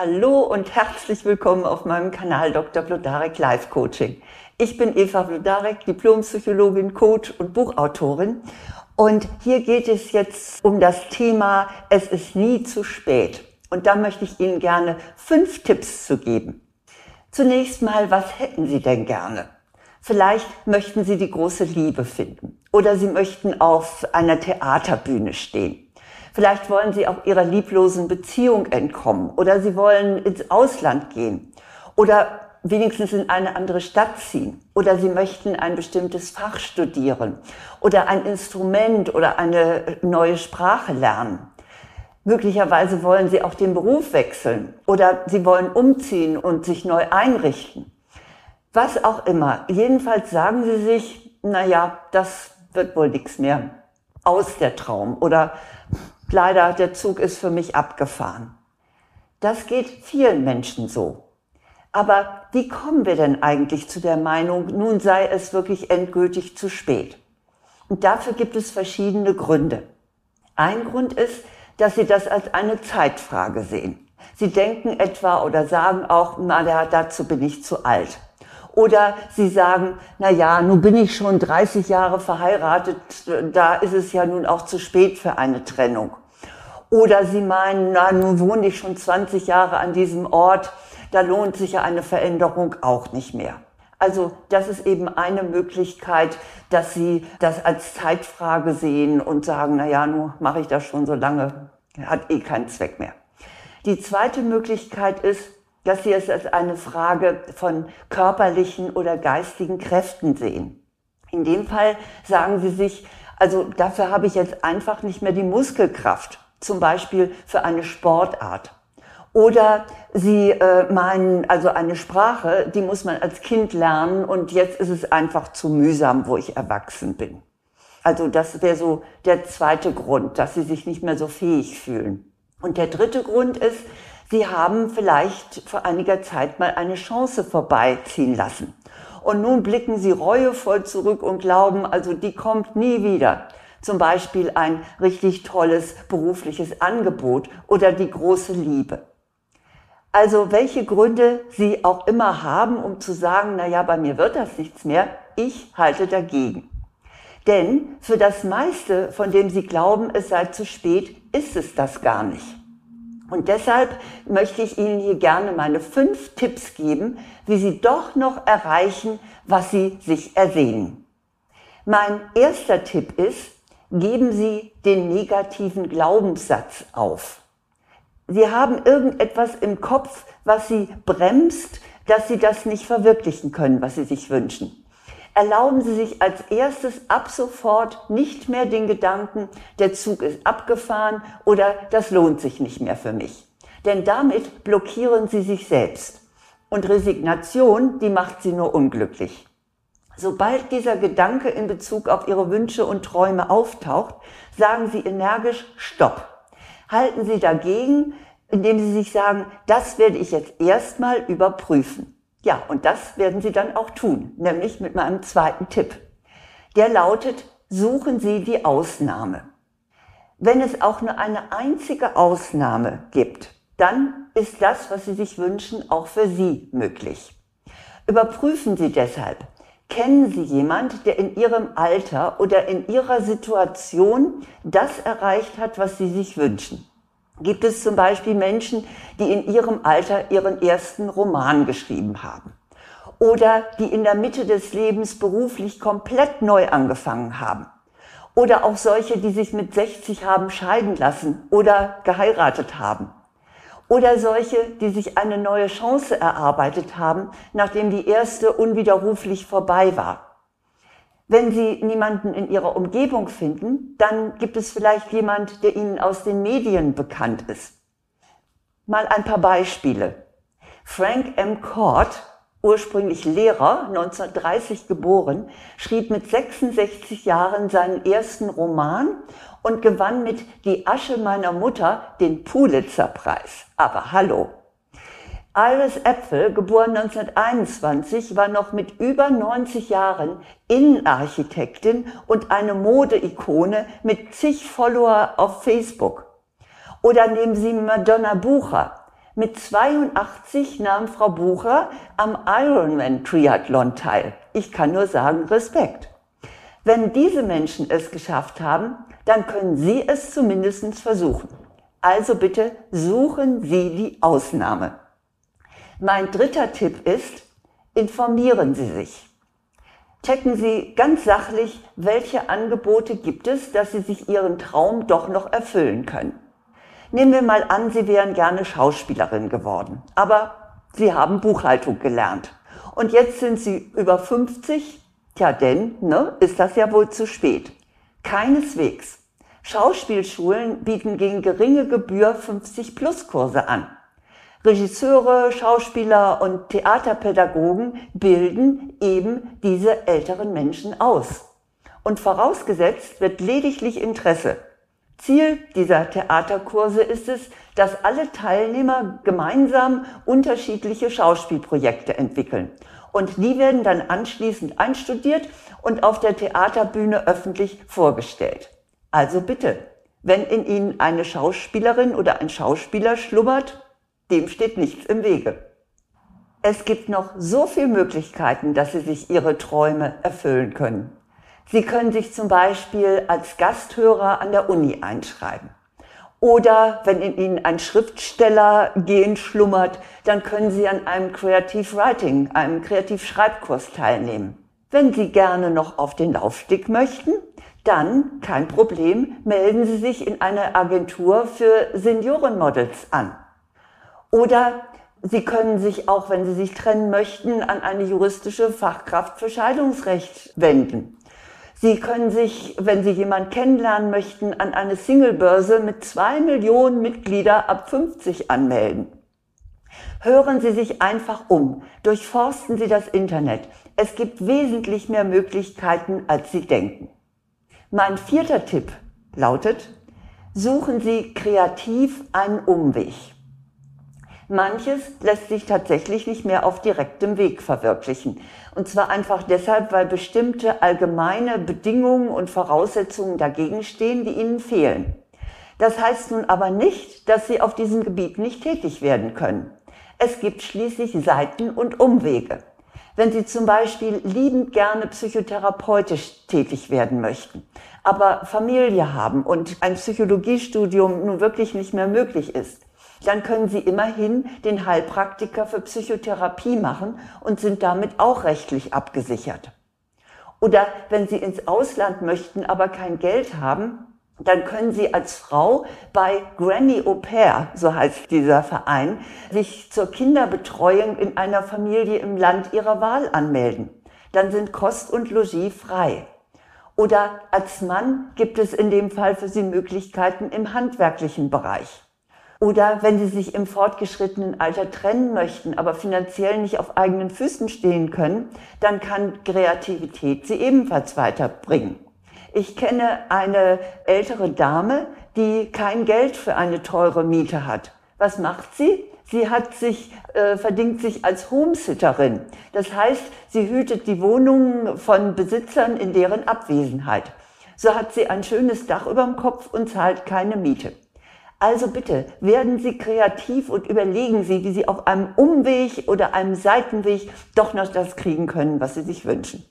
Hallo und herzlich willkommen auf meinem Kanal Dr. Blodarek Life Coaching. Ich bin Eva Blodarek, Diplompsychologin, Coach und Buchautorin. Und hier geht es jetzt um das Thema Es ist nie zu spät. Und da möchte ich Ihnen gerne fünf Tipps zu geben. Zunächst mal, was hätten Sie denn gerne? Vielleicht möchten Sie die große Liebe finden oder Sie möchten auf einer Theaterbühne stehen Vielleicht wollen sie auch ihrer lieblosen Beziehung entkommen oder sie wollen ins Ausland gehen oder wenigstens in eine andere Stadt ziehen oder sie möchten ein bestimmtes Fach studieren oder ein Instrument oder eine neue Sprache lernen. Möglicherweise wollen sie auch den Beruf wechseln oder sie wollen umziehen und sich neu einrichten. Was auch immer. Jedenfalls sagen sie sich, na ja, das wird wohl nichts mehr. Aus der Traum oder leider, der Zug ist für mich abgefahren. Das geht vielen Menschen so. Aber wie kommen wir denn eigentlich zu der Meinung, nun sei es wirklich endgültig zu spät? Und dafür gibt es verschiedene Gründe. Ein Grund ist, dass Sie das als eine Zeitfrage sehen. Sie denken etwa oder sagen auch, na, dazu bin ich zu alt. Oder sie sagen, na ja, nun bin ich schon 30 Jahre verheiratet, da ist es ja nun auch zu spät für eine Trennung. Oder sie meinen, na, nun wohne ich schon 20 Jahre an diesem Ort, da lohnt sich ja eine Veränderung auch nicht mehr. Also das ist eben eine Möglichkeit, dass Sie das als Zeitfrage sehen und sagen, na ja, nun mache ich das schon so lange, hat eh keinen Zweck mehr. Die zweite Möglichkeit ist, dass Sie es als eine Frage von körperlichen oder geistigen Kräften sehen. In dem Fall sagen Sie sich, also dafür habe ich jetzt einfach nicht mehr die Muskelkraft zum Beispiel für eine Sportart. Oder sie äh, meinen, also eine Sprache, die muss man als Kind lernen und jetzt ist es einfach zu mühsam, wo ich erwachsen bin. Also das wäre so der zweite Grund, dass sie sich nicht mehr so fähig fühlen. Und der dritte Grund ist, sie haben vielleicht vor einiger Zeit mal eine Chance vorbeiziehen lassen. Und nun blicken sie reuevoll zurück und glauben, also die kommt nie wieder. Zum Beispiel ein richtig tolles berufliches Angebot oder die große Liebe. Also welche Gründe Sie auch immer haben, um zu sagen, na ja, bei mir wird das nichts mehr, ich halte dagegen. Denn für das meiste, von dem Sie glauben, es sei zu spät, ist es das gar nicht. Und deshalb möchte ich Ihnen hier gerne meine fünf Tipps geben, wie Sie doch noch erreichen, was Sie sich ersehnen. Mein erster Tipp ist, geben Sie den negativen Glaubenssatz auf. Sie haben irgendetwas im Kopf, was Sie bremst, dass Sie das nicht verwirklichen können, was Sie sich wünschen. Erlauben Sie sich als erstes ab sofort nicht mehr den Gedanken, der Zug ist abgefahren oder das lohnt sich nicht mehr für mich. Denn damit blockieren Sie sich selbst. Und Resignation, die macht Sie nur unglücklich. Sobald dieser Gedanke in Bezug auf Ihre Wünsche und Träume auftaucht, sagen Sie energisch Stopp. Halten Sie dagegen, indem Sie sich sagen, das werde ich jetzt erstmal überprüfen. Ja, und das werden Sie dann auch tun, nämlich mit meinem zweiten Tipp. Der lautet, suchen Sie die Ausnahme. Wenn es auch nur eine einzige Ausnahme gibt, dann ist das, was Sie sich wünschen, auch für Sie möglich. Überprüfen Sie deshalb, Kennen Sie jemand, der in Ihrem Alter oder in Ihrer Situation das erreicht hat, was Sie sich wünschen? Gibt es zum Beispiel Menschen, die in ihrem Alter ihren ersten Roman geschrieben haben? Oder die in der Mitte des Lebens beruflich komplett neu angefangen haben? Oder auch solche, die sich mit 60 haben scheiden lassen oder geheiratet haben? Oder solche, die sich eine neue Chance erarbeitet haben, nachdem die erste unwiderruflich vorbei war. Wenn Sie niemanden in Ihrer Umgebung finden, dann gibt es vielleicht jemand, der Ihnen aus den Medien bekannt ist. Mal ein paar Beispiele. Frank M. Cord, ursprünglich Lehrer, 1930 geboren, schrieb mit 66 Jahren seinen ersten Roman und gewann mit Die Asche meiner Mutter den Pulitzerpreis. Aber hallo. Iris Äpfel, geboren 1921, war noch mit über 90 Jahren Innenarchitektin und eine Modeikone mit zig Follower auf Facebook. Oder nehmen Sie Madonna Bucher. Mit 82 nahm Frau Bucher am Ironman Triathlon teil. Ich kann nur sagen, Respekt. Wenn diese Menschen es geschafft haben, dann können Sie es zumindest versuchen. Also bitte suchen Sie die Ausnahme. Mein dritter Tipp ist, informieren Sie sich. Checken Sie ganz sachlich, welche Angebote gibt es, dass Sie sich Ihren Traum doch noch erfüllen können. Nehmen wir mal an, Sie wären gerne Schauspielerin geworden, aber Sie haben Buchhaltung gelernt. Und jetzt sind Sie über 50, Tja, denn, ne, ist das ja wohl zu spät. Keineswegs. Schauspielschulen bieten gegen geringe Gebühr 50-Plus-Kurse an. Regisseure, Schauspieler und Theaterpädagogen bilden eben diese älteren Menschen aus. Und vorausgesetzt wird lediglich Interesse. Ziel dieser Theaterkurse ist es, dass alle Teilnehmer gemeinsam unterschiedliche Schauspielprojekte entwickeln und die werden dann anschließend einstudiert und auf der Theaterbühne öffentlich vorgestellt. Also bitte, wenn in Ihnen eine Schauspielerin oder ein Schauspieler schlummert, dem steht nichts im Wege. Es gibt noch so viele Möglichkeiten, dass Sie sich Ihre Träume erfüllen können. Sie können sich zum Beispiel als Gasthörer an der Uni einschreiben. Oder wenn in Ihnen ein Schriftsteller gehen schlummert, dann können Sie an einem Creative Writing, einem Kreativschreibkurs teilnehmen. Wenn Sie gerne noch auf den Laufsteg möchten, dann kein Problem, melden Sie sich in einer Agentur für Seniorenmodels an. Oder Sie können sich auch, wenn Sie sich trennen möchten, an eine juristische Fachkraft für Scheidungsrecht wenden. Sie können sich, wenn Sie jemanden kennenlernen möchten, an eine Singlebörse mit zwei Millionen Mitglieder ab 50 anmelden. Hören Sie sich einfach um. Durchforsten Sie das Internet. Es gibt wesentlich mehr Möglichkeiten, als Sie denken. Mein vierter Tipp lautet, suchen Sie kreativ einen Umweg. Manches lässt sich tatsächlich nicht mehr auf direktem Weg verwirklichen. Und zwar einfach deshalb, weil bestimmte allgemeine Bedingungen und Voraussetzungen dagegen stehen, die Ihnen fehlen. Das heißt nun aber nicht, dass Sie auf diesem Gebiet nicht tätig werden können. Es gibt schließlich Seiten und Umwege. Wenn Sie zum Beispiel liebend gerne psychotherapeutisch tätig werden möchten, aber Familie haben und ein Psychologiestudium nun wirklich nicht mehr möglich ist, dann können Sie immerhin den Heilpraktiker für Psychotherapie machen und sind damit auch rechtlich abgesichert. Oder wenn Sie ins Ausland möchten, aber kein Geld haben, dann können Sie als Frau bei Granny Au Pair, so heißt dieser Verein, sich zur Kinderbetreuung in einer Familie im Land Ihrer Wahl anmelden. Dann sind Kost und Logis frei. Oder als Mann gibt es in dem Fall für Sie Möglichkeiten im handwerklichen Bereich. Oder wenn Sie sich im fortgeschrittenen Alter trennen möchten, aber finanziell nicht auf eigenen Füßen stehen können, dann kann Kreativität Sie ebenfalls weiterbringen. Ich kenne eine ältere Dame, die kein Geld für eine teure Miete hat. Was macht sie? Sie hat sich, äh, verdingt sich als Homesitterin. Das heißt, sie hütet die Wohnungen von Besitzern in deren Abwesenheit. So hat sie ein schönes Dach über dem Kopf und zahlt keine Miete. Also bitte, werden Sie kreativ und überlegen Sie, wie Sie auf einem Umweg oder einem Seitenweg doch noch das kriegen können, was Sie sich wünschen.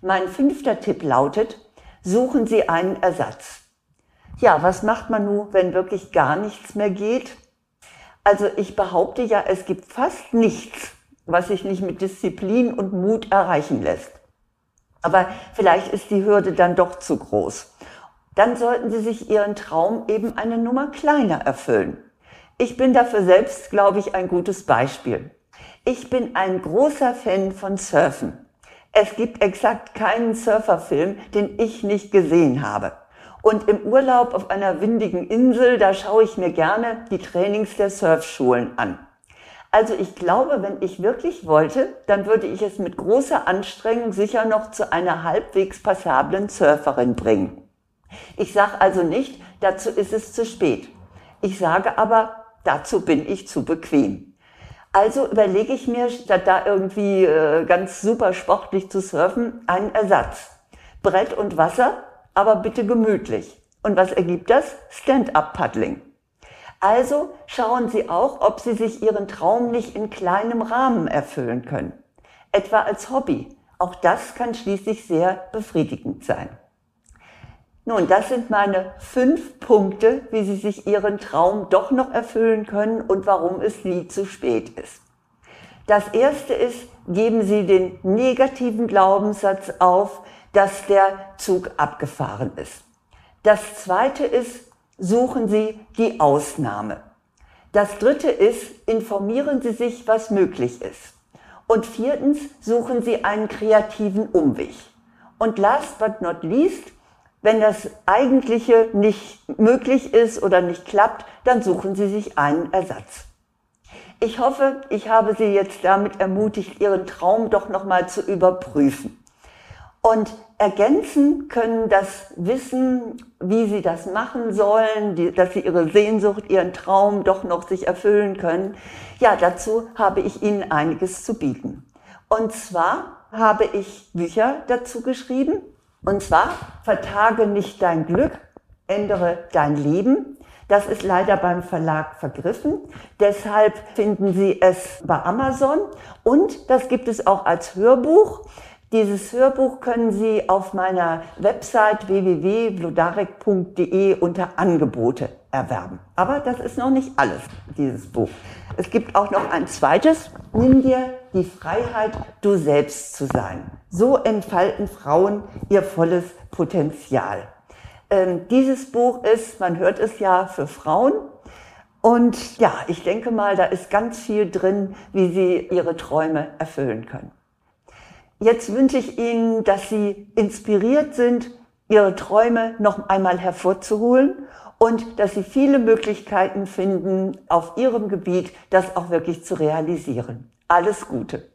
Mein fünfter Tipp lautet, suchen Sie einen Ersatz. Ja, was macht man nun, wenn wirklich gar nichts mehr geht? Also ich behaupte ja, es gibt fast nichts, was sich nicht mit Disziplin und Mut erreichen lässt. Aber vielleicht ist die Hürde dann doch zu groß dann sollten Sie sich Ihren Traum eben eine Nummer kleiner erfüllen. Ich bin dafür selbst, glaube ich, ein gutes Beispiel. Ich bin ein großer Fan von Surfen. Es gibt exakt keinen Surferfilm, den ich nicht gesehen habe. Und im Urlaub auf einer windigen Insel, da schaue ich mir gerne die Trainings der Surfschulen an. Also ich glaube, wenn ich wirklich wollte, dann würde ich es mit großer Anstrengung sicher noch zu einer halbwegs passablen Surferin bringen. Ich sage also nicht, dazu ist es zu spät. Ich sage aber, dazu bin ich zu bequem. Also überlege ich mir, statt da irgendwie äh, ganz super sportlich zu surfen, einen Ersatz. Brett und Wasser, aber bitte gemütlich. Und was ergibt das? Stand-up-Paddling. Also schauen Sie auch, ob Sie sich Ihren Traum nicht in kleinem Rahmen erfüllen können. Etwa als Hobby. Auch das kann schließlich sehr befriedigend sein. Nun, das sind meine fünf Punkte, wie Sie sich Ihren Traum doch noch erfüllen können und warum es nie zu spät ist. Das erste ist, geben Sie den negativen Glaubenssatz auf, dass der Zug abgefahren ist. Das zweite ist, suchen Sie die Ausnahme. Das dritte ist, informieren Sie sich, was möglich ist. Und viertens, suchen Sie einen kreativen Umweg. Und last but not least, wenn das Eigentliche nicht möglich ist oder nicht klappt, dann suchen Sie sich einen Ersatz. Ich hoffe, ich habe Sie jetzt damit ermutigt, Ihren Traum doch nochmal zu überprüfen. Und ergänzen können das Wissen, wie Sie das machen sollen, die, dass Sie Ihre Sehnsucht, Ihren Traum doch noch sich erfüllen können. Ja, dazu habe ich Ihnen einiges zu bieten. Und zwar habe ich Bücher dazu geschrieben. Und zwar Vertage nicht dein Glück, ändere dein Leben. Das ist leider beim Verlag vergriffen. Deshalb finden Sie es bei Amazon. Und das gibt es auch als Hörbuch. Dieses Hörbuch können Sie auf meiner Website www.blodarek.de unter Angebote erwerben. Aber das ist noch nicht alles, dieses Buch. Es gibt auch noch ein zweites. Nimm dir die Freiheit, du selbst zu sein. So entfalten Frauen ihr volles Potenzial. Ähm, dieses Buch ist, man hört es ja, für Frauen. Und ja, ich denke mal, da ist ganz viel drin, wie sie ihre Träume erfüllen können. Jetzt wünsche ich Ihnen, dass Sie inspiriert sind, Ihre Träume noch einmal hervorzuholen und dass Sie viele Möglichkeiten finden, auf Ihrem Gebiet das auch wirklich zu realisieren. Alles Gute.